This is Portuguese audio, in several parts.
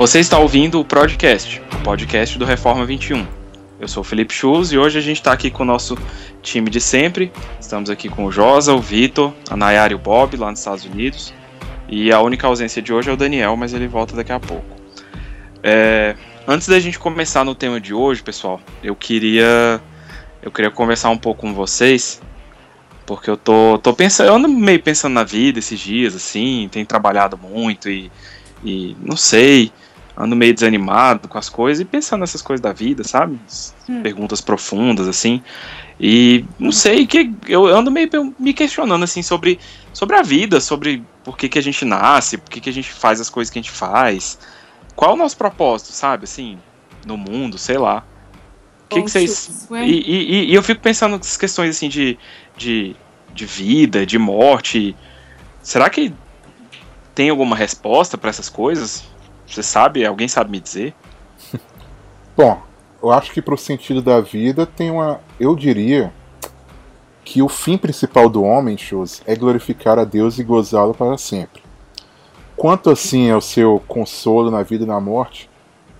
Você está ouvindo o Podcast, o podcast do Reforma 21. Eu sou o Felipe Schulz e hoje a gente está aqui com o nosso time de sempre. Estamos aqui com o Josa, o Vitor, a Nayara e o Bob lá nos Estados Unidos. E a única ausência de hoje é o Daniel, mas ele volta daqui a pouco. É, antes da gente começar no tema de hoje, pessoal, eu queria eu queria conversar um pouco com vocês, porque eu tô, tô pensando, eu ando meio pensando na vida esses dias, assim, tenho trabalhado muito e, e não sei, ando meio desanimado com as coisas e pensando nessas coisas da vida, sabe? Hum. Perguntas profundas, assim. E não sei, que eu ando meio me questionando, assim, sobre, sobre a vida, sobre por que, que a gente nasce, por que, que a gente faz as coisas que a gente faz. Qual é o nosso propósito, sabe? Assim, no mundo, sei lá. O que, que vocês. E, e, e, eu fico pensando nessas questões, assim, de, de, de vida, de morte. Será que tem alguma resposta para essas coisas? Você sabe? Alguém sabe me dizer? Bom, eu acho que para o sentido da vida tem uma. Eu diria que o fim principal do homem, Shows, é glorificar a Deus e gozá-lo para sempre. Quanto assim é o seu consolo na vida e na morte,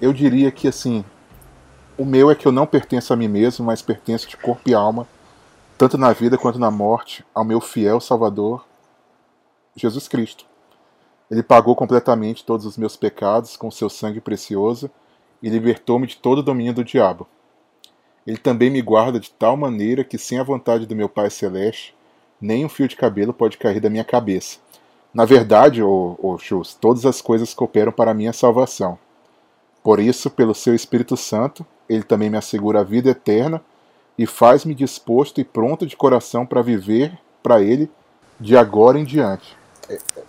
eu diria que assim, o meu é que eu não pertenço a mim mesmo, mas pertenço de corpo e alma, tanto na vida quanto na morte, ao meu fiel Salvador, Jesus Cristo. Ele pagou completamente todos os meus pecados com seu sangue precioso e libertou-me de todo o domínio do diabo. Ele também me guarda de tal maneira que, sem a vontade do meu Pai Celeste, nem um fio de cabelo pode cair da minha cabeça. Na verdade, ô, todas as coisas cooperam para a minha salvação. Por isso, pelo seu Espírito Santo, ele também me assegura a vida eterna e faz-me disposto e pronto de coração para viver para ele de agora em diante.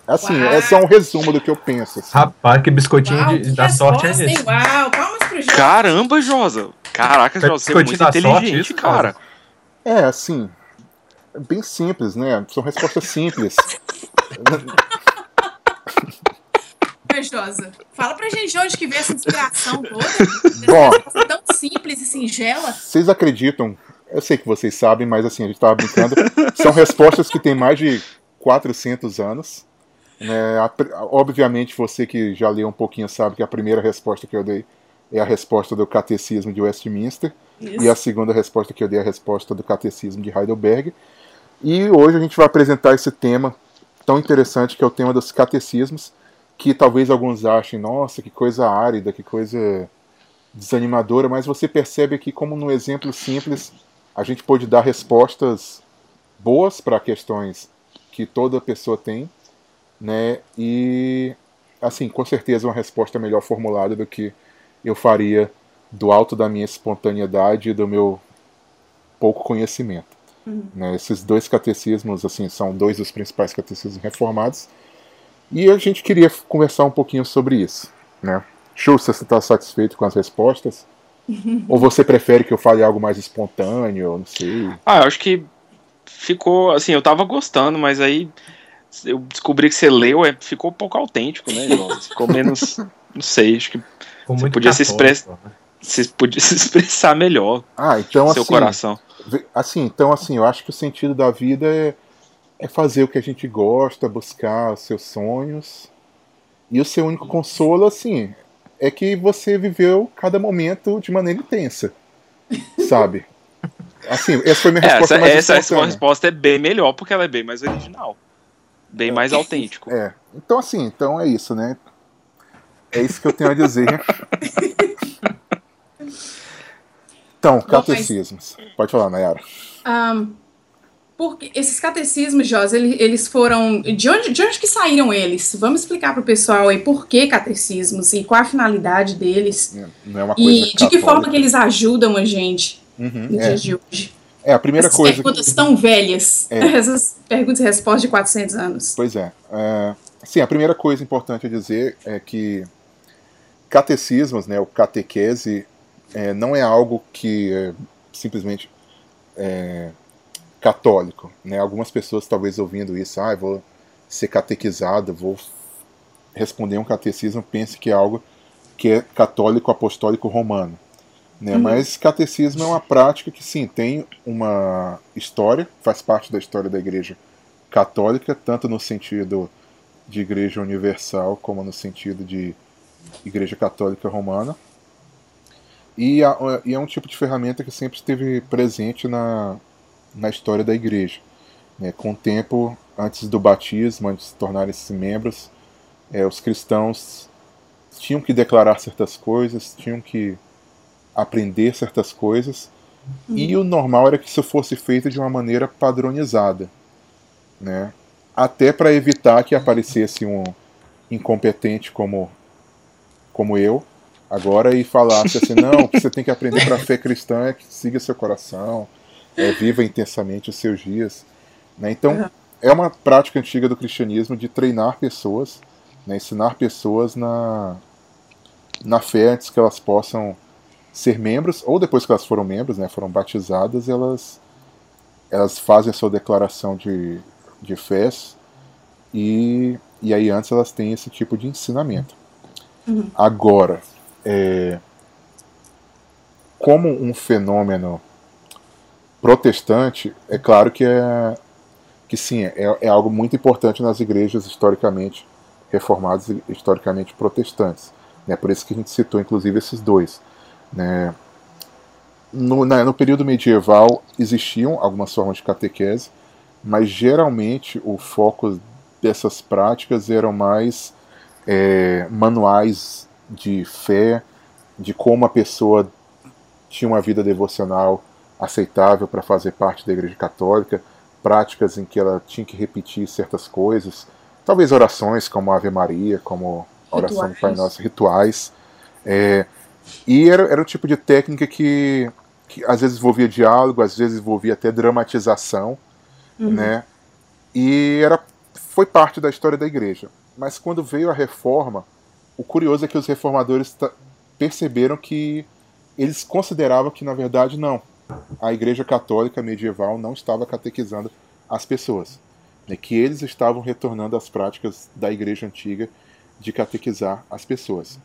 Assim, Uau. é só um resumo do que eu penso. Assim. Rapaz, que biscoitinho Uau, de, que da sorte é esse? Uau, palmas pro Josa. Caramba, Josa. Caraca, Josa, você é muito inteligente, sorte, cara. É, assim, bem simples, né? São respostas simples. Josa, fala pra gente onde que veio essa inspiração toda. Bom, tão simples e singela. Vocês acreditam? Eu sei que vocês sabem, mas assim, a gente tava brincando. São respostas que têm mais de 400 anos. Né? Obviamente, você que já leu um pouquinho sabe que a primeira resposta que eu dei é a resposta do Catecismo de Westminster. Isso. E a segunda resposta que eu dei é a resposta do Catecismo de Heidelberg. E hoje a gente vai apresentar esse tema tão interessante que é o tema dos catecismos, que talvez alguns achem, nossa, que coisa árida, que coisa desanimadora, mas você percebe que, como no exemplo simples, a gente pode dar respostas boas para questões que toda pessoa tem, né? E assim, com certeza uma resposta melhor formulada do que eu faria do alto da minha espontaneidade e do meu pouco conhecimento. Uhum. Né? Esses dois catecismos, assim, são dois dos principais catecismos reformados. E a gente queria conversar um pouquinho sobre isso, né? Show, você está satisfeito com as respostas? Ou você prefere que eu fale algo mais espontâneo? Não sei. Ah, eu acho que ficou, assim, eu tava gostando, mas aí eu descobri que você leu, é, ficou um pouco autêntico, né, Ficou menos, não sei, acho que você podia se expressar, né? você podia se expressar melhor. Ah, então seu assim, coração. Assim, então assim, eu acho que o sentido da vida é, é fazer o que a gente gosta, buscar os seus sonhos. E o seu único consolo, assim, é que você viveu cada momento de maneira intensa. Sabe? Assim, essa foi minha resposta essa, essa, essa resposta é bem melhor, porque ela é bem mais original. Bem é. mais autêntico. É. Então, assim, então é isso, né? É isso que eu tenho a dizer. então, catecismos. Pode falar, Nayara. Um, porque esses catecismos, Jos, eles foram. De onde, de onde que saíram eles? Vamos explicar para o pessoal aí por que catecismos e qual a finalidade deles. É, não é uma coisa e de que forma que eles ajudam a gente uhum, nos é. dias de hoje. É, a primeira Essas coisa. perguntas que... tão velhas. É. Essas perguntas e respostas de 400 anos. Pois é. é. Sim, a primeira coisa importante a dizer é que catecismos, né, o catequese, é, não é algo que é simplesmente é, católico. Né? Algumas pessoas talvez ouvindo isso, ah, vou ser catequizado, vou responder um catecismo, pense que é algo que é católico apostólico romano. Né? Uhum. Mas catecismo é uma prática que sim tem uma história, faz parte da história da Igreja Católica, tanto no sentido de Igreja Universal como no sentido de Igreja Católica Romana. E, a, e, é um tipo de ferramenta que sempre esteve presente na, na história da igreja. Né? Com o tempo, antes do batismo, antes de se tornarem-se membros, é, os cristãos tinham que declarar certas coisas, tinham que aprender certas coisas, uhum. e o normal era que isso fosse feito de uma maneira padronizada. Né? Até para evitar que aparecesse um incompetente como, como eu, agora e falasse assim: não, o que você tem que aprender para a fé cristã é que siga seu coração, é, viva intensamente os seus dias. Né? Então, é uma prática antiga do cristianismo de treinar pessoas, né, ensinar pessoas na, na fé antes que elas possam ser membros, ou depois que elas foram membros, né, foram batizadas, elas, elas fazem a sua declaração de, de fé e, e aí antes elas têm esse tipo de ensinamento. Uhum. Agora, é, como um fenômeno protestante, é claro que é que sim, é, é algo muito importante nas igrejas historicamente reformadas e historicamente protestantes. Né? Por isso que a gente citou, inclusive, esses dois. Né? No, na, no período medieval existiam algumas formas de catequese, mas geralmente o foco dessas práticas eram mais é, manuais de fé, de como a pessoa tinha uma vida devocional aceitável para fazer parte da Igreja Católica, práticas em que ela tinha que repetir certas coisas, talvez orações como a Ave Maria, como a oração rituais. do Pai Nosso, rituais. É, e era, era um tipo de técnica que, que às vezes envolvia diálogo, às vezes envolvia até dramatização, uhum. né? E era, foi parte da história da igreja. Mas quando veio a reforma, o curioso é que os reformadores perceberam que eles consideravam que, na verdade, não a Igreja Católica medieval não estava catequizando as pessoas, né, que eles estavam retornando às práticas da Igreja Antiga de catequizar as pessoas.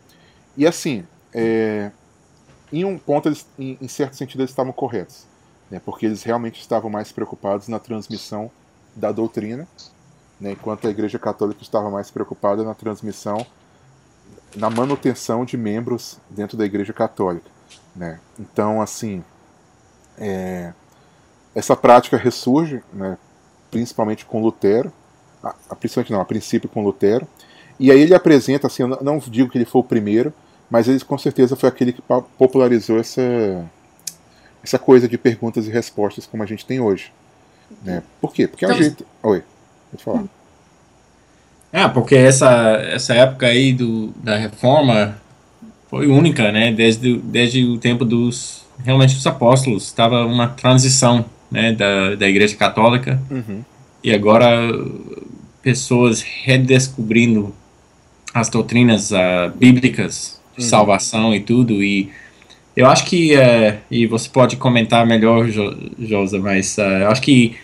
E assim, é, em um ponto, eles, em, em, certo sentido, eles estavam corretos, né, porque eles realmente estavam mais preocupados na transmissão da doutrina, né, enquanto a Igreja Católica estava mais preocupada na transmissão, na manutenção de membros dentro da Igreja Católica. Né. Então, assim, é, essa prática ressurge, né, principalmente com Lutero, a, a, principalmente não, a princípio com Lutero, e aí ele apresenta, assim, eu não, digo que ele foi o primeiro, mas ele com certeza foi aquele que popularizou essa, essa coisa de perguntas e respostas como a gente tem hoje. Né? Por quê? Porque é um então, jeito. Oi, pode falar. É, porque essa, essa época aí do, da reforma foi única, né? Desde, desde o tempo dos realmente os apóstolos, estava uma transição né, da, da Igreja Católica uhum. e agora pessoas redescobrindo as doutrinas uh, bíblicas uhum. salvação e tudo e eu acho que uh, e você pode comentar melhor jo Josa mas uh, eu acho que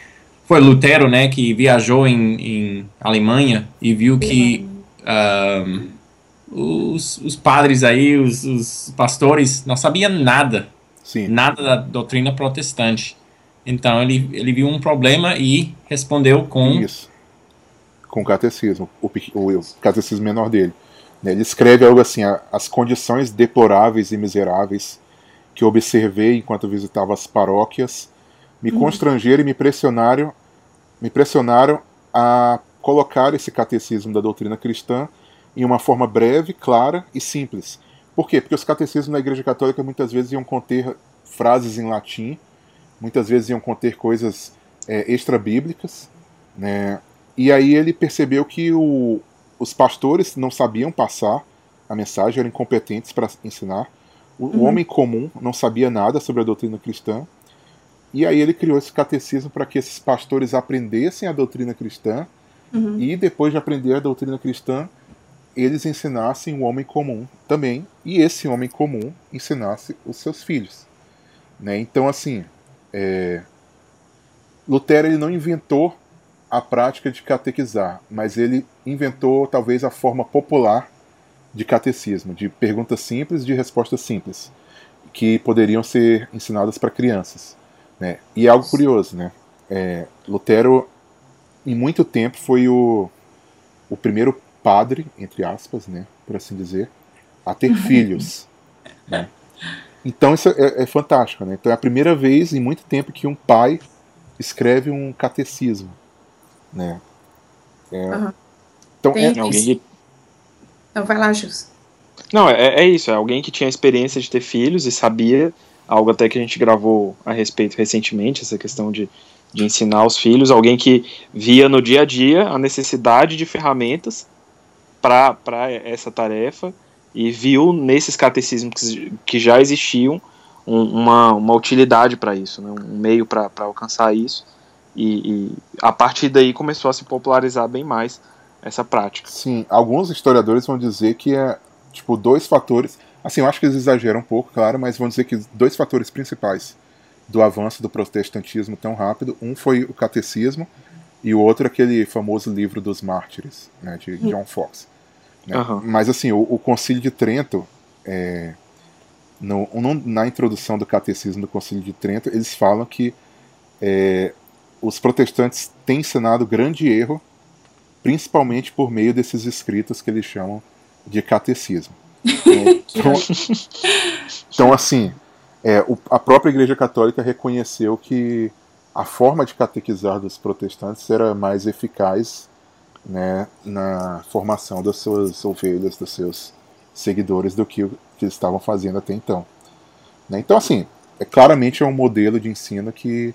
foi Lutero né que viajou em, em Alemanha e viu que uhum. os, os padres aí os, os pastores não sabiam nada Sim. nada da doutrina protestante. Então ele, ele viu um problema e respondeu com. Isso. Com o catecismo, o, o, o catecismo menor dele. Ele escreve algo assim: as condições deploráveis e miseráveis que observei enquanto visitava as paróquias me uhum. constrangeram e me pressionaram, me pressionaram a colocar esse catecismo da doutrina cristã em uma forma breve, clara e simples, por quê? Porque os catecismos na Igreja Católica muitas vezes iam conter frases em latim, muitas vezes iam conter coisas é, extra-bíblicas, né? E aí ele percebeu que o, os pastores não sabiam passar a mensagem, eram incompetentes para ensinar. O, uhum. o, homem comum não sabia nada sobre a doutrina cristã. E aí ele criou esse catecismo para que esses pastores aprendessem a doutrina cristã uhum. e depois de aprender a doutrina cristã, eles ensinassem o homem comum também, e esse homem comum ensinasse os seus filhos. Né? Então, assim, é... Lutero ele não inventou a prática de catequizar, mas ele inventou talvez a forma popular de catecismo, de perguntas simples, de respostas simples, que poderiam ser ensinadas para crianças. Né? E é algo curioso, né? É, Lutero, em muito tempo, foi o, o primeiro padre, entre aspas, né, por assim dizer, a ter filhos. Né? Então isso é, é, fantástico. Né? Então é a primeira vez em muito tempo que um pai escreve um catecismo. Né? É, Aham. Então Tem é. Alguém que Então vai lá, Jus. Não, é, é isso, é alguém que tinha experiência de ter filhos e sabia, algo até que a gente gravou a respeito recentemente, essa questão de, de ensinar os filhos, alguém que via no dia a dia a necessidade de ferramentas para essa tarefa e viu nesses catecismos que, que já existiam um- uma, uma utilidade para isso, né, um meio para alcançar isso, e, e a partir daí começou a se popularizar bem mais essa prática. Sim, alguns historiadores vão dizer que é tipo dois fatores. Assim, eu acho que eles exageram um pouco, claro, mas vão dizer que dois fatores principais do avanço do protestantismo tão rápido. Um foi o catecismo e o outro aquele famoso livro dos mártires, né, de John Fox. né. Aham. Mas assim, o, o Concílio de Trento, é, no- no- na introdução do catecismo do Concílio de Trento, eles falam que é, os protestantes têm ensinado grande erro principalmente por meio desses escritos que eles chamam de catecismo. Então, então, assim, é, o- a própria Igreja Católica reconheceu que a forma de catequizar dos protestantes era mais eficaz né, na formação das suas ovelhas, dos seus seguidores, do que que eles estavam fazendo até então. Né? Então, assim, é, claramente é um modelo de ensino que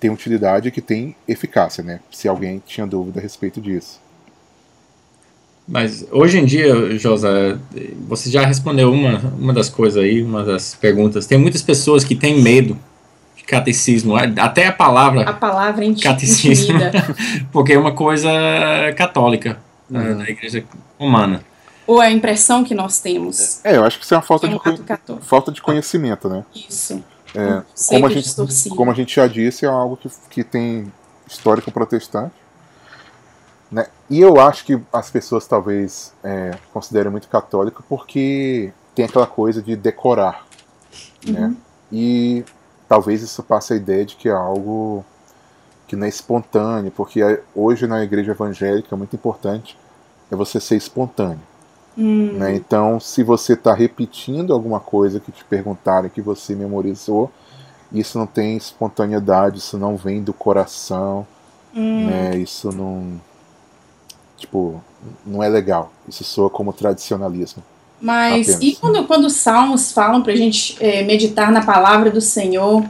tem utilidade e que tem eficácia, né? Se alguém tinha dúvida a respeito disso. Mas hoje em dia, Josa, você já respondeu uma, uma das coisas aí, uma das perguntas. Tem muitas pessoas que têm medo de catecismo, até a palavra A palavra inti- Catecismo. intimida. porque é uma coisa católica né, Uhum. da igreja romana. Ou a impressão que nós temos. É, eu acho que isso é uma falta, É de, um católico. falta de conhecimento, né? Isso. É, como, a gente, distorcido. como a gente já disse, é algo que, que tem histórico protestante. Né? E eu acho que as pessoas talvez é, considerem muito católico porque tem aquela coisa de decorar. Né? E talvez isso passe a ideia de que é algo que não é espontâneo, porque é- hoje na igreja evangélica é muito importante é você ser espontâneo. Hum, né? Então, se você está repetindo alguma coisa que te perguntarem que você memorizou, isso não tem espontaneidade, isso não vem do coração, hum. né? Isso não, tipo, não é legal. Isso soa como tradicionalismo. Mas Apenas. e quando, quando os salmos falam para a gente eh, meditar na palavra do Senhor,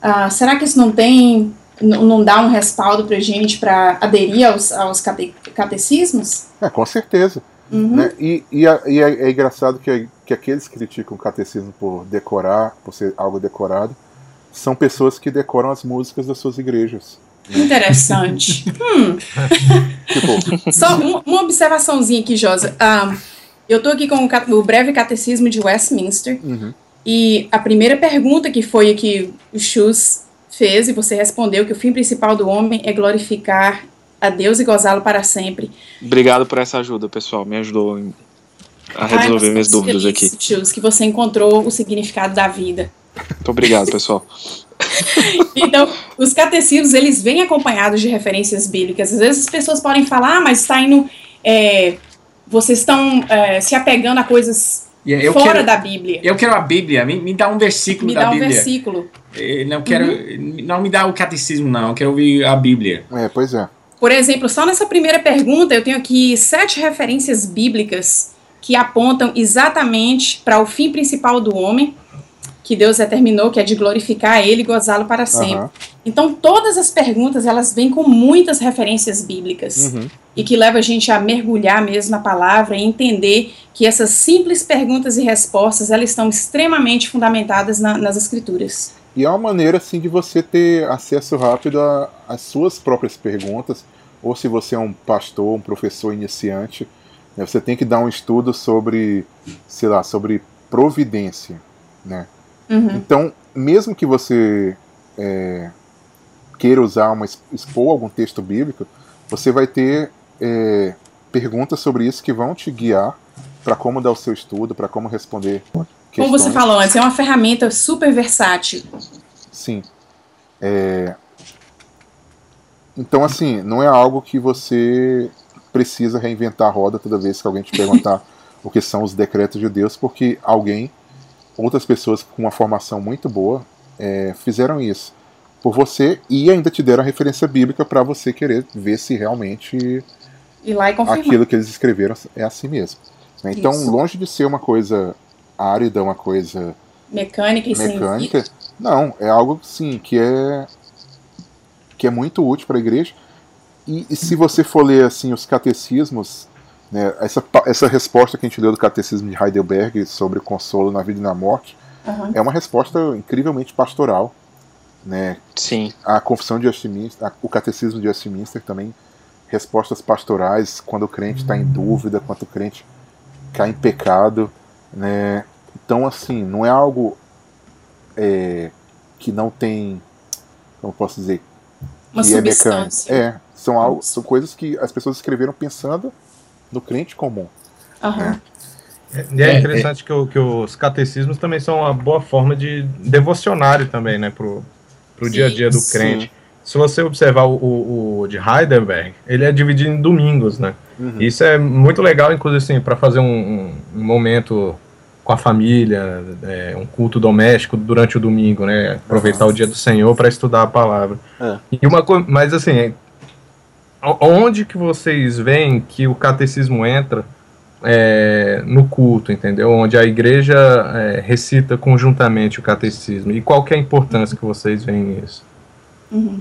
ah, será que isso não tem, não dá um respaldo para a gente para aderir aos, aos cate- catecismos? É, com certeza. Uhum. Né? E, e, é, e é- é engraçado que, que aqueles que criticam o catecismo por decorar, por ser algo decorado, são pessoas que decoram as músicas das suas igrejas. Interessante. hum, Tipo, só um- uma observaçãozinha aqui, Josa. Ah, eu estou aqui com o, o breve catecismo de Westminster. uhum, E a primeira pergunta que foi a que o Schultz fez, e você respondeu que o fim principal do homem é glorificar a Deus e gozá-lo para sempre. Obrigado por essa ajuda, pessoal. Me ajudou em- a Ai, resolver nós minhas dúvidas aqui. Schultz, que você encontrou o significado da vida. Muito obrigado, pessoal. Então, os catecismos, eles vêm acompanhados de referências bíblicas. Às vezes as pessoas podem falar, ah, mas está indo... é, vocês estão é, se apegando a coisas eu fora quero, da Bíblia. eu quero a Bíblia, me, me dá um versículo Me da dá um Bíblia. versículo. Eh, Não quero, não me dá o catecismo não, eu quero ouvir a Bíblia. é, pois é. Por exemplo, só nessa primeira pergunta eu tenho aqui sete referências bíblicas que apontam exatamente para o fim principal do homem, que Deus determinou, que é de glorificar Ele e gozá-lo para sempre. Aham, Então, todas as perguntas elas vêm com muitas referências bíblicas uhum. e que leva a gente a mergulhar mesmo na palavra e entender que essas simples perguntas e respostas elas estão extremamente fundamentadas na- nas Escrituras. E é uma maneira assim de você ter acesso rápido às suas próprias perguntas, ou se você é um pastor, um professor iniciante, né, você tem que dar um estudo sobre, sei lá, sobre providência, né? Uhum. Então, mesmo que você é, queira usar uma expor algum texto bíblico, você vai ter é, perguntas sobre isso que vão te guiar para como dar o seu estudo, para como responder Como você falou antes, é uma ferramenta super versátil. Sim. É, Então, assim, não é algo que você precisa reinventar a roda toda vez que alguém te perguntar o que são os decretos de Deus, porque alguém, outras pessoas com uma formação muito boa, é, fizeram isso por você e ainda te deram a referência bíblica para você querer ver se realmente lá aquilo que eles escreveram é assim mesmo. Né? Então, isso. longe de ser uma coisa árida, uma coisa mecânica e mecânica, não, é algo sim que é que é muito útil para a igreja. E, e, se você for ler assim os catecismos, né, essa, essa resposta que a gente leu do catecismo de Heidelberg sobre o consolo na vida e na morte uhum. é uma resposta incrivelmente pastoral, né? Sim. A confissão de Westminster, o catecismo de Westminster também respostas pastorais quando o crente está em dúvida, quando o crente cai em pecado, né? Então assim não é algo é, que não tem, como posso dizer, uma que é mecânico. É, são, algo, são coisas que as pessoas escreveram pensando no crente comum. Uhum. Né? E é, é interessante é. Que, o, que, os catecismos também são uma boa forma de devocionário também, né, pro, pro sim, dia a dia do crente. Sim. Se você observar o, o, o, de Heidelberg, ele é dividido em domingos, né? Uhum. Isso é muito legal, inclusive, assim, para fazer um, um, momento com a família, é, um culto doméstico durante o domingo, né? Aproveitar uhum. o dia do Senhor para estudar a palavra. É. E uma mas assim, onde que vocês veem que o catecismo entra é, no culto, entendeu? Onde a igreja é, recita conjuntamente o catecismo. E qual que é a importância que vocês veem nisso? Uhum.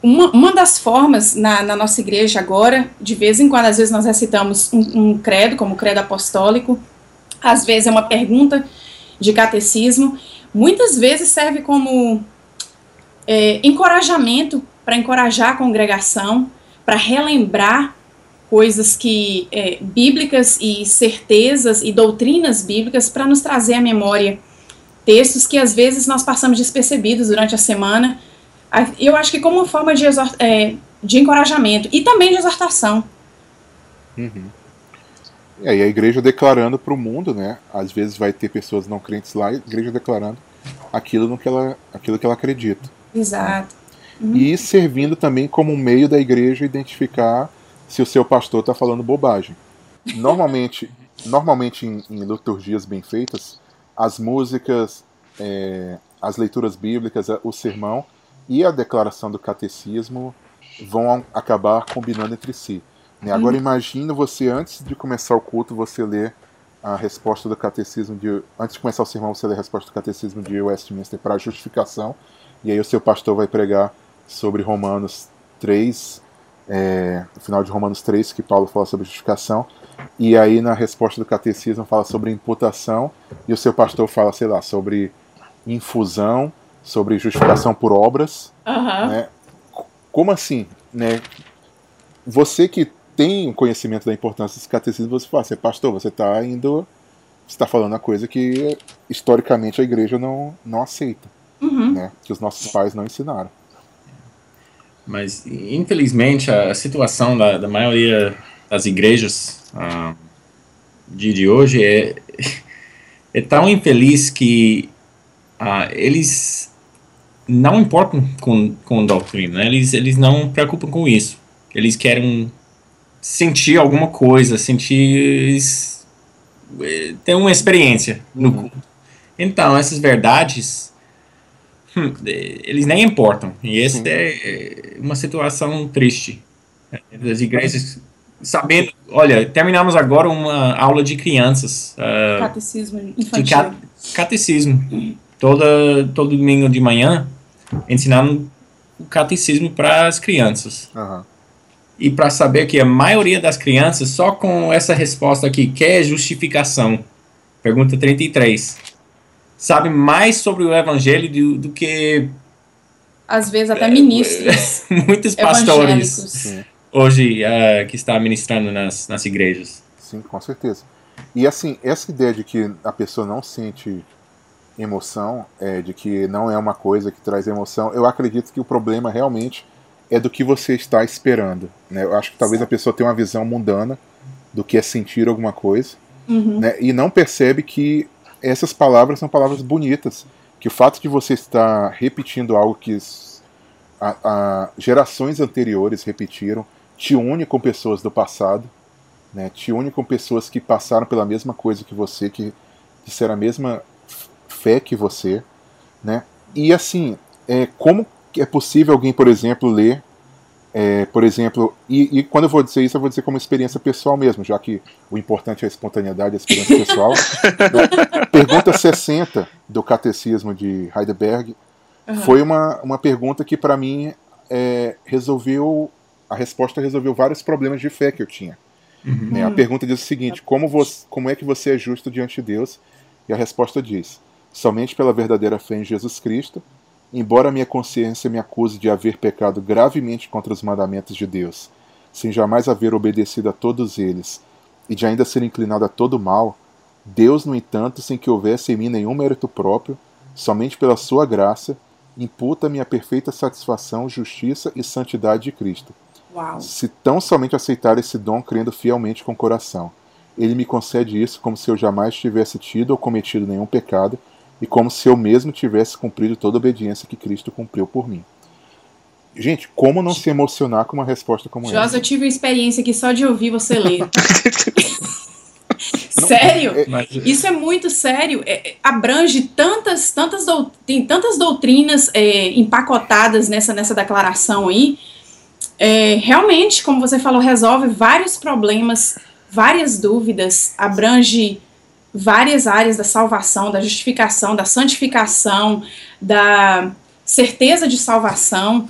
Uma, uma das formas na, na, nossa igreja agora, de vez em quando, às vezes nós recitamos um, um credo, como o credo apostólico, às vezes é uma pergunta de catecismo, muitas vezes serve como é, encorajamento para encorajar a congregação, para relembrar coisas que é, bíblicas e certezas e doutrinas bíblicas para nos trazer à memória textos que às vezes nós passamos despercebidos durante a semana. Eu acho que como uma forma de, é, de encorajamento e também de exortação. Uhum. E aí a igreja declarando para o mundo, né? Às vezes vai ter pessoas não crentes lá, a igreja declarando aquilo no que ela, aquilo que ela acredita. Exato. Uhum. E servindo também como um meio da igreja identificar se o seu pastor está falando bobagem. Normalmente, normalmente em, em, liturgias bem feitas, as músicas, é, as leituras bíblicas, o sermão e a declaração do catecismo vão acabar combinando entre si. Né? Agora hum. imagina você, antes de começar o culto, você ler a resposta do catecismo de. Antes de começar o sermão, você lê a resposta do catecismo de Westminster para a justificação. E aí o seu pastor vai pregar sobre Romanos 3, é, no final de Romanos 3, que Paulo fala sobre justificação. E aí na resposta do catecismo fala sobre imputação. E o seu pastor fala, sei lá, sobre infusão, sobre justificação por obras. Uhum. Né? Como assim? Né? Você que tem um conhecimento da importância desse catecismo, você fala, você, pastor, você está indo. Você está falando a coisa que historicamente a igreja não, não aceita. Uhum. Né? Que os nossos pais não ensinaram. Mas, infelizmente, a situação da, da maioria das igrejas uh, de, de hoje é, é tão infeliz que uh, eles não importam com, com doutrina, né? eles, eles não preocupam com isso. Eles querem sentir alguma coisa, sentir eh, ter uma experiência no uhum. Então, essas verdades hum, eles nem importam. E essa é, é uma situação triste né, das igrejas sabendo, olha, terminamos agora uma aula de crianças. Uh, catecismo infantil. De ca catecismo. Toda, todo domingo de manhã, ensinando o catecismo para as crianças. Uhum e para saber que a maioria das crianças, só com essa resposta aqui, quer justificação, pergunta 33, sabe mais sobre o evangelho do, do que. Às vezes até ministros. muitos pastores hoje uh, que está ministrando nas, nas igrejas. Sim, com certeza. E assim, essa ideia de que a pessoa não sente emoção, é, de que não é uma coisa que traz emoção, eu acredito que o problema realmente é do que você está esperando. Né? Eu acho que talvez a pessoa tenha uma visão mundana do que é sentir alguma coisa uhum. né? e não percebe que essas palavras são palavras bonitas. Que o fato de você estar repetindo algo que a, a gerações anteriores repetiram te une com pessoas do passado. né? Te une com pessoas que passaram pela mesma coisa que você, que disseram a mesma fé que você, né? E assim, é, como é possível alguém, por exemplo, ler, é, por exemplo, e, e, quando eu vou dizer isso, eu vou dizer como experiência pessoal mesmo, já que o importante é a espontaneidade, a experiência pessoal. Pergunta 60 do Catecismo de Heidelberg uhum. foi uma, uma pergunta que, para mim, é, resolveu. A resposta resolveu vários problemas de fé que eu tinha. Uhum. Né? A pergunta diz o seguinte: como, você, como é que você é justo diante de Deus? E a resposta diz: somente pela verdadeira fé em Jesus Cristo, embora minha consciência me acuse de haver pecado gravemente contra os mandamentos de Deus, sem jamais haver obedecido a todos eles, e de ainda ser inclinado a todo mal, Deus, no entanto, sem que houvesse em mim nenhum mérito próprio, somente pela sua graça, imputa-me a perfeita satisfação, justiça e santidade de Cristo. Uau. Se tão somente aceitar esse dom crendo fielmente com o coração, ele me concede isso como se eu jamais tivesse tido ou cometido nenhum pecado e como se eu mesmo tivesse cumprido toda a obediência que Cristo cumpriu por mim. Gente, como não se emocionar com uma resposta como Josa, essa? eu tive uma experiência que só de ouvir você ler. sério? É, Isso é muito sério. É, é, abrange tantas, tantas tem tantas doutrinas é, empacotadas nessa, nessa declaração aí. É, realmente, como você falou, resolve vários problemas, várias dúvidas, abrange várias áreas da salvação, da justificação, da santificação, da certeza de salvação.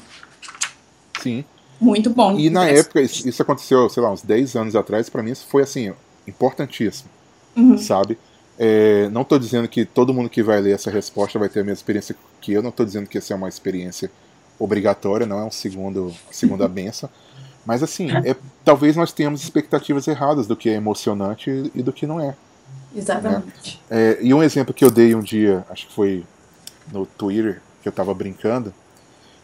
Sim. Muito bom. E na época, isso, isso, aconteceu, sei lá, uns 10 anos atrás, para mim isso foi assim, importantíssimo. Uhum. Sabe? É, não estou dizendo que todo mundo que vai ler essa resposta vai ter a mesma experiência que eu, não estou dizendo que essa é uma experiência obrigatória, não é um segundo, segunda benção. Mas assim, é, talvez nós tenhamos expectativas erradas do que é emocionante e, e do que não é. Exatamente. Né? É, e um exemplo que eu dei um dia, acho que foi no Twitter, que eu estava brincando,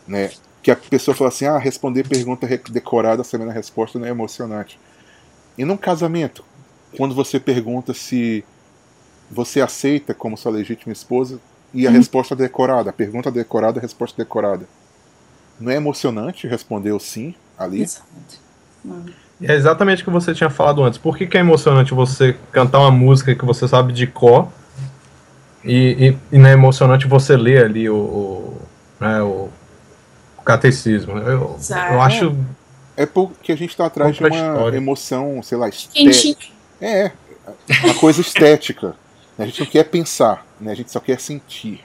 né? Que a pessoa falou assim: ah, responder pergunta decorada sabendo a resposta não é emocionante. E num casamento, quando você pergunta se você aceita como sua legítima esposa e a hum. resposta decorada, a pergunta decorada, a resposta decorada. Não é emocionante responder o sim ali? Exato. É exatamente o que você tinha falado antes. Por que, que é emocionante você cantar uma música que você sabe de cor e, e, e não é emocionante você ler ali o, o, né, o, catecismo? Eu, eu acho. É porque a gente está atrás de uma história. emoção, sei lá, estética. É, uma coisa estética. A gente não quer pensar, né? a gente só quer sentir.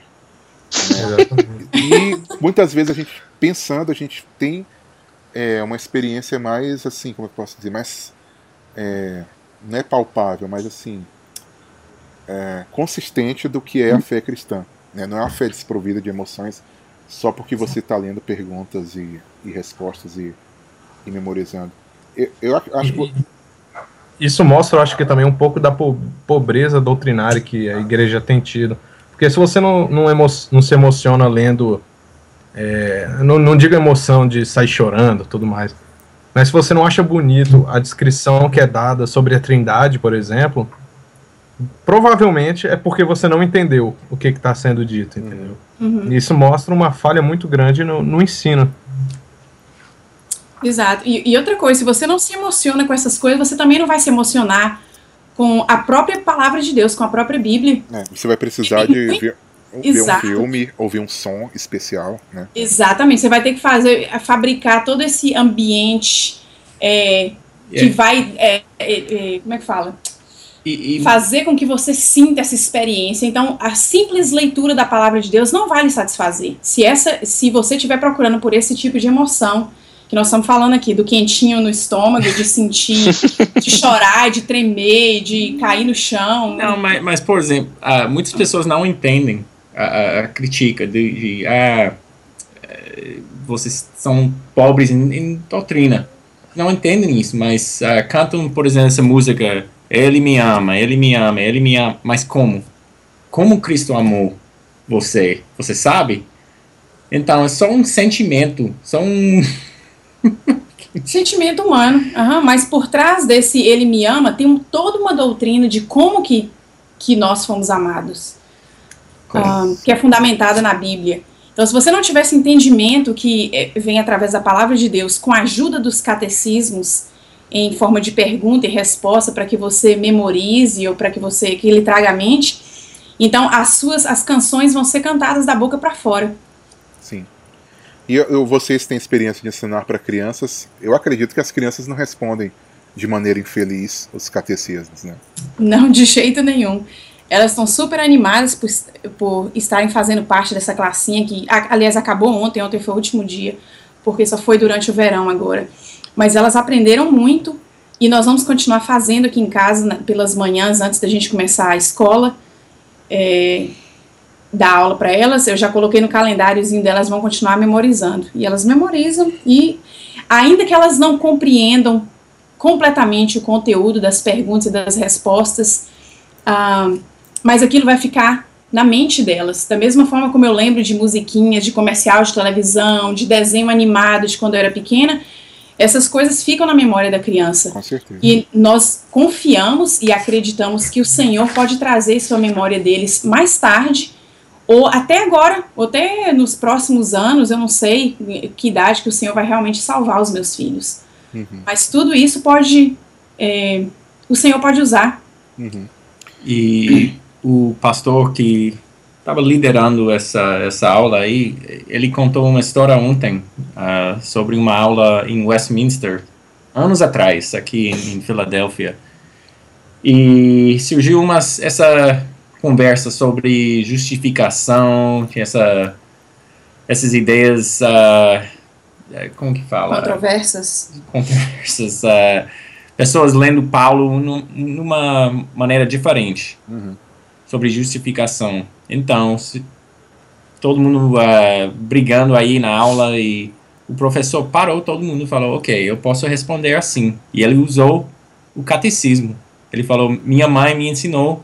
Né? E muitas vezes a gente, pensando, a gente tem é, uma experiência mais, assim, como eu posso dizer, mais. É, não é palpável, mas assim. É, consistente do que é a fé cristã. Né? Não é uma fé desprovida de emoções só porque você está lendo perguntas e, e respostas e, e memorizando. Eu, eu acho que isso mostra, eu acho que também um pouco da pobreza doutrinária que a igreja tem tido. Porque se você não, não, emo não se emociona lendo, é, não, não digo emoção de sair chorando tudo mais, mas se você não acha bonito a descrição que é dada sobre a trindade, por exemplo, provavelmente é porque você não entendeu o que está sendo dito, entendeu? Uhum. Isso mostra uma falha muito grande no, no ensino. Exato. E, e, outra coisa, se você não se emociona com essas coisas, você também não vai se emocionar com a própria palavra de Deus, com a própria Bíblia. É, você vai precisar de ver, ver um filme, ouvir um som especial, né? Exatamente. Você vai ter que fazer, fabricar todo esse ambiente é, que é. vai, é, é, é, como é que fala? E, e... Fazer com que você sinta essa experiência. Então, a simples leitura da palavra de Deus não vai lhe satisfazer. Se essa, se você estiver procurando por esse tipo de emoção, que nós estamos falando aqui do quentinho no estômago, de sentir, de chorar, de tremer, de cair no chão. Não, mas, mas por exemplo, uh, muitas pessoas não entendem a, a, crítica de, de ah, eh, vocês são pobres em, em, doutrina. Não entendem isso, mas uh, cantam, por exemplo, essa música Ele me ama, Ele me ama, Ele me ama. Mas como? Como Cristo amou você? Você sabe? Então, é só um sentimento, só um Sentimento humano, uhum, mas por trás desse ele me ama tem um, toda uma doutrina de como que, que nós fomos amados, uh, que é fundamentada na Bíblia. Então, se você não tiver esse entendimento que é, vem através da palavra de Deus, com a ajuda dos catecismos, em forma de pergunta e resposta para que você memorize ou para que você que ele traga a mente. Então as suas as canções vão ser cantadas da boca para fora. Sim. E eu, vocês têm experiência de ensinar para crianças? Eu acredito que as crianças não respondem de maneira infeliz os catecismos, né? Não, de jeito nenhum. Elas estão super animadas por, por estarem fazendo parte dessa classinha que, aliás, acabou ontem, ontem foi o último dia, porque só foi durante o verão agora. Mas elas aprenderam muito e nós vamos continuar fazendo aqui em casa né, pelas manhãs antes da gente começar a escola. É, dar aula para elas, eu já coloquei no calendáriozinho delas, vão continuar memorizando. E elas memorizam e ainda que elas não compreendam completamente o conteúdo das perguntas e das respostas, ah, mas aquilo vai ficar na mente delas. Da mesma forma como eu lembro de musiquinhas, de comercial de televisão, de desenho animado de quando eu era pequena, essas coisas ficam na memória da criança. Com certeza. E nós confiamos e acreditamos que o Senhor pode trazer isso à memória deles mais tarde, ou até agora, ou até nos próximos anos, eu não sei que idade que o Senhor vai realmente salvar os meus filhos. Uhum. Mas tudo isso pode. É, o Senhor pode usar. Uhum. E o pastor que estava liderando essa, essa aula aí, ele contou uma história ontem uh, sobre uma aula em Westminster, anos atrás, aqui em, em Filadélfia. E surgiu uma, essa conversa sobre justificação, tinha essa, essas ideias, uh, como que fala? Controversas. Controversas. Uh, pessoas lendo Paulo numa maneira diferente. Uhum sobre justificação. Então, se todo mundo uh, brigando aí na aula e o professor parou todo mundo e falou, ok, eu posso responder assim. E ele usou o catecismo. Ele falou, minha mãe me ensinou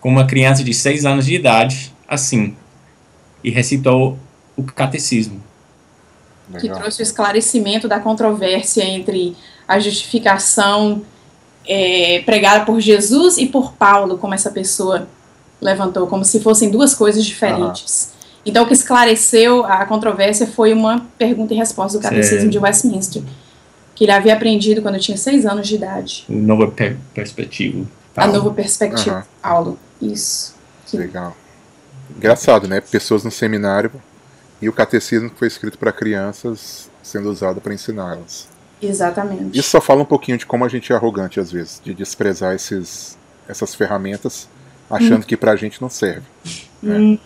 com uma criança de seis anos de idade assim. E recitou o catecismo. Legal. Que trouxe o esclarecimento da controvérsia entre a justificação é, pregada por Jesus e por Paulo, como essa pessoa levantou, como se fossem duas coisas diferentes. Uhum. Então, o que esclareceu a controvérsia foi uma pergunta e resposta do Catecismo de Westminster, que ele havia aprendido quando tinha seis anos de idade. Nova per perspectiva. A nova perspectiva, uhum. Paulo. Isso. Legal. Engraçado, né? Pessoas no seminário e o catecismo que foi escrito para crianças sendo usado para ensiná-las. Exatamente. Isso só fala um pouquinho de como a gente é arrogante às vezes, de desprezar esses, essas ferramentas achando que pra gente não serve. Né? Uhum.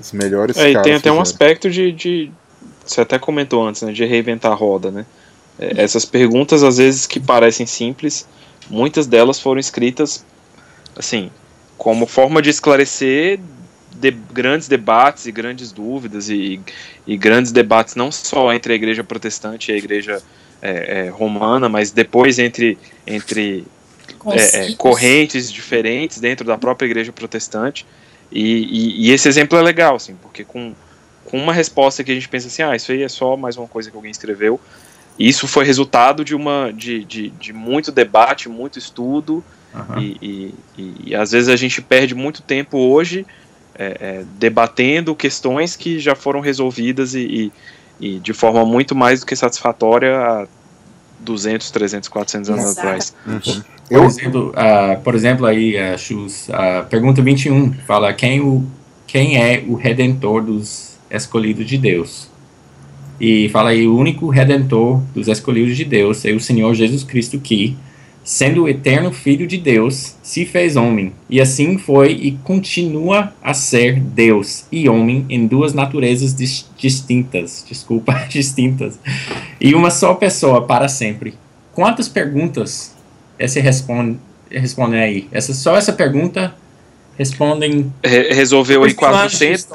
Os melhores é, e tem até um aspecto de, de. Você até comentou antes, né? De reinventar a roda, né? É, essas perguntas, às vezes, que parecem simples, muitas delas foram escritas, assim, como forma de esclarecer de, grandes debates e grandes dúvidas e, e, grandes debates não só entre a igreja protestante e a igreja é, é, romana, mas depois entre, entre é, é, correntes diferentes dentro da própria igreja protestante. E, e, e, esse exemplo é legal, assim, porque com, com uma resposta que a gente pensa assim, ah, isso aí é só mais uma coisa que alguém escreveu, isso foi resultado de uma de, de, de muito debate, muito estudo, uhum. e, e, e, às vezes a gente perde muito tempo hoje é, é, debatendo questões que já foram resolvidas e, e, de forma muito mais do que satisfatória há 200, 300, 400 anos Exato. atrás. Uhum. Por exemplo, uh, por exemplo aí, uh, Chus, uh, pergunta 21, fala quem, o, quem é o redentor dos escolhidos de Deus? E fala aí, o único redentor dos escolhidos de Deus é o Senhor Jesus Cristo que, sendo o eterno Filho de Deus, se fez homem, e assim foi e continua a ser Deus e homem em duas naturezas dis distintas, desculpa, distintas, e uma só pessoa para sempre. Quantas perguntas essa responde, responde aí? Essa, só essa pergunta respondem. Re resolveu aí 400,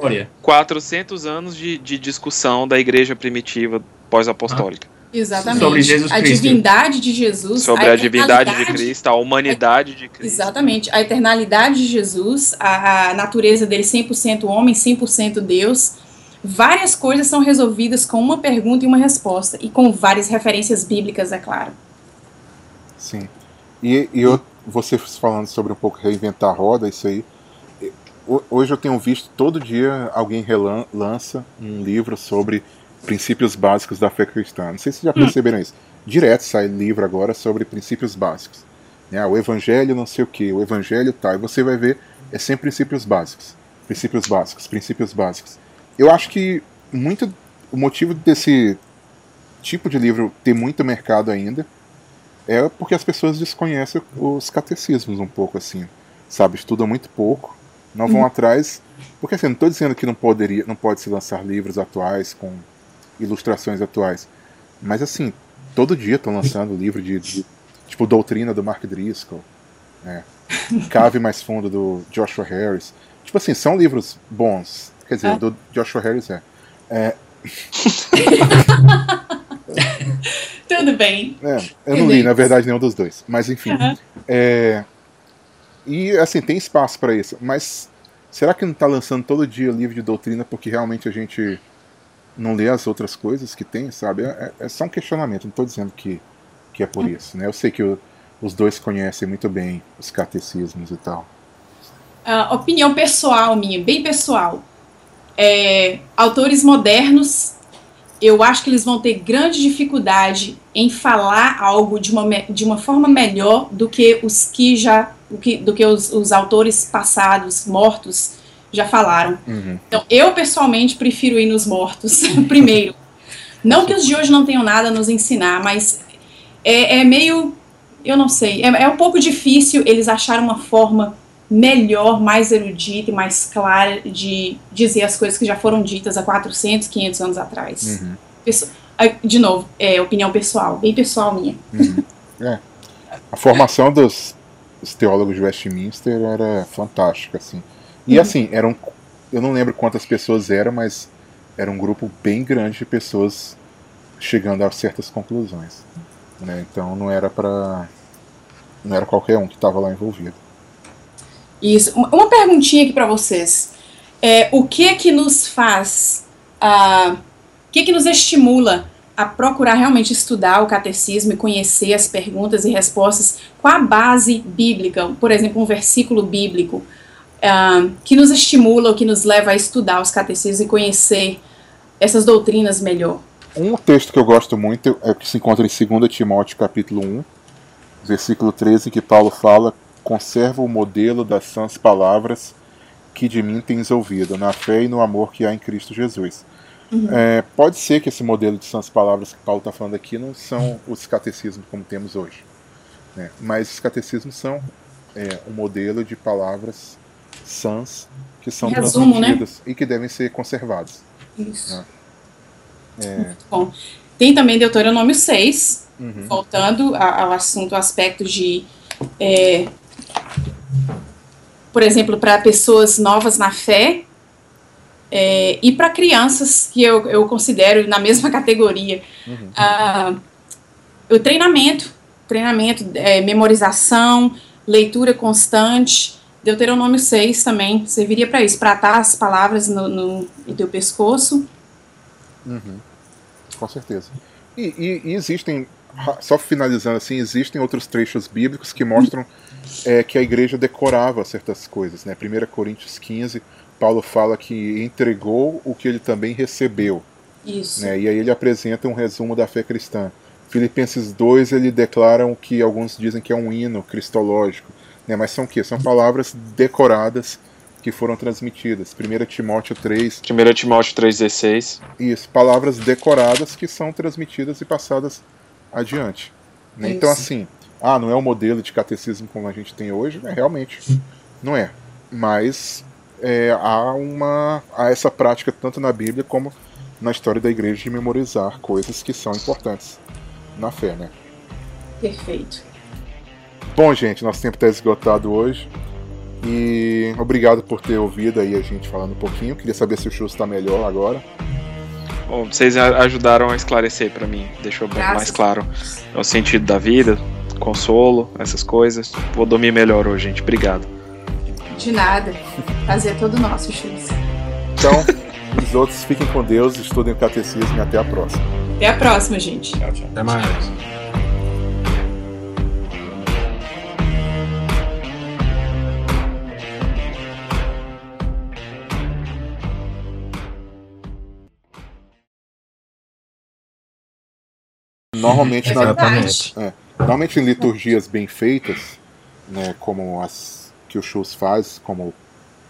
400 anos de, de discussão da igreja primitiva pós-apostólica. Ah. Exatamente. Sobre Jesus Cristo. A divindade de Jesus. Sobre a, a divindade de Cristo, a humanidade de Cristo. Exatamente. A eternalidade de Jesus, a, a natureza dele 100% homem, 100% Deus. Várias coisas são resolvidas com uma pergunta e uma resposta. E com várias referências bíblicas, é claro. Sim. E, e eu, você falando sobre um pouco reinventar a roda, isso aí. Hoje eu tenho visto todo dia alguém lança um livro sobre princípios básicos da fé cristã. Não sei se vocês já perceberam hum. isso. Direto sai livro agora sobre princípios básicos. Né? O evangelho não sei o que, o evangelho tal. E você vai ver, é sempre princípios básicos. Princípios básicos, princípios básicos. Eu acho que muito o motivo desse tipo de livro ter muito mercado ainda é porque as pessoas desconhecem os catecismos um pouco assim, sabe? Estudam muito pouco, não vão uhum. atrás. Porque assim, não estou dizendo que não poderia, não pode se lançar livros atuais com ilustrações atuais, mas assim, todo dia estão lançando livro de, de, tipo Doutrina do Mark Driscoll, né? Cave mais fundo do Joshua Harris. Tipo assim, são livros bons. Quer dizer, é. do Joshua Harris é. é... Tudo bem. É, eu não li, na verdade, nenhum dos dois. Mas enfim. Uhum. É... E assim, tem espaço para isso. Mas será que não está lançando todo dia livro de doutrina porque realmente a gente não lê as outras coisas que tem, sabe? É, é só um questionamento, não estou dizendo que, que é por uhum. isso. Né? Eu sei que os dois conhecem muito bem os catecismos e tal. Uh, opinião pessoal minha, bem pessoal. É, autores modernos eu acho que eles vão ter grande dificuldade em falar algo de uma, de uma forma melhor do que os que já do que, do que os, os autores passados mortos já falaram. Uhum. Então, eu pessoalmente prefiro ir nos mortos primeiro. Não que os de hoje não tenham nada a nos ensinar, mas é, é meio, eu não sei, é, é um pouco difícil eles acharem uma forma melhor, mais erudita e mais clara de dizer as coisas que já foram ditas há 400, 500 anos atrás. Uhum. De novo, é opinião pessoal, bem pessoal minha. Uhum. É. A formação dos, dos, teólogos de Westminster era fantástica, assim. E uhum. assim, eram, eu não lembro quantas pessoas eram, mas era um grupo bem grande de pessoas chegando a certas conclusões. Né? Então não era para não era qualquer um que estava lá envolvido. Isso. Uma perguntinha aqui para vocês. É, o que que nos faz, uh, o que que nos estimula a procurar realmente estudar o catecismo e conhecer as perguntas e respostas com a base bíblica, por exemplo, um versículo bíblico, uh, que nos estimula que nos leva a estudar os catecismos e conhecer essas doutrinas melhor? Um texto que eu gosto muito é o que se encontra em 2 Timóteo capítulo 1, versículo 13, que Paulo fala conserva o modelo das sãs palavras que de mim tens ouvido, na fé e no amor que há em Cristo Jesus. Uhum. É, pode ser que esse modelo de sãs palavras que Paulo está falando aqui não são os catecismos como temos hoje. Né? Mas os catecismos são é, um modelo de palavras sãs que são Resumo, transmitidas né? e que devem ser conservadas. Isso. Né? É... bom. Tem também Deuteronômio 6, uhum. voltando ao assunto, ao aspecto de é, por exemplo, para pessoas novas na fé é, e para crianças que eu, eu considero na mesma categoria. Uhum. Ah, o treinamento, treinamento, é, memorização, leitura constante. Deuteronômio 6 também serviria para isso, para atar as palavras no, no, no teu pescoço. Uhum. Com certeza. E, e, e, existem, só finalizando assim, existem outros trechos bíblicos que mostram é que a igreja decorava certas coisas. Né? 1 Coríntios 15, Paulo fala que entregou o que ele também recebeu. Isso. Né? E aí ele apresenta um resumo da fé cristã. Filipenses 2, ele declara o que alguns dizem que é um hino cristológico. Né? Mas são o quê? São palavras decoradas que foram transmitidas. 1 Timóteo 3. 1 Timóteo 3,16. Isso, palavras decoradas que são transmitidas e passadas adiante. Né? Então, assim, ah, não é o modelo de catecismo como a gente tem hoje, né? realmente não é. Mas é, há uma há essa prática tanto na Bíblia como na história da igreja de memorizar coisas que são importantes na fé, né? Perfeito. Bom, gente, nosso tempo está esgotado hoje. E obrigado por ter ouvido aí a gente falando um pouquinho. Queria saber se o show está melhor agora. Bom, vocês ajudaram a esclarecer para mim, deixou bem mais claro o sentido da vida, consolo, essas coisas. Vou dormir melhor hoje, gente. Obrigado. De nada. Prazer é todo nosso, Chus. Então, os outros fiquem com Deus, estudem o catecismo e até a próxima. Até a próxima, gente. Tchau, tchau. Até mais. Normalmente, É na- verdade. normalmente em liturgias bem feitas, né, como as que o Schultz faz, como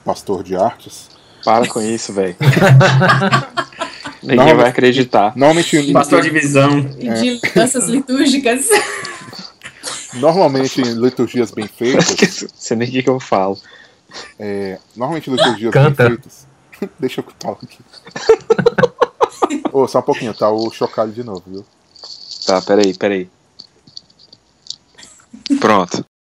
pastor de artes, Para com isso, velho. Ninguém vai acreditar. normalmente, Pastor de visão. E de danças litúrgicas. normalmente em liturgias bem feitas, Você nem o que eu falo. é, normalmente em liturgias Canta. bem feitas, deixa eu falar aqui. Ô, só um pouquinho, tá o chocalho de novo, viu? Tá, peraí, peraí. Pronto.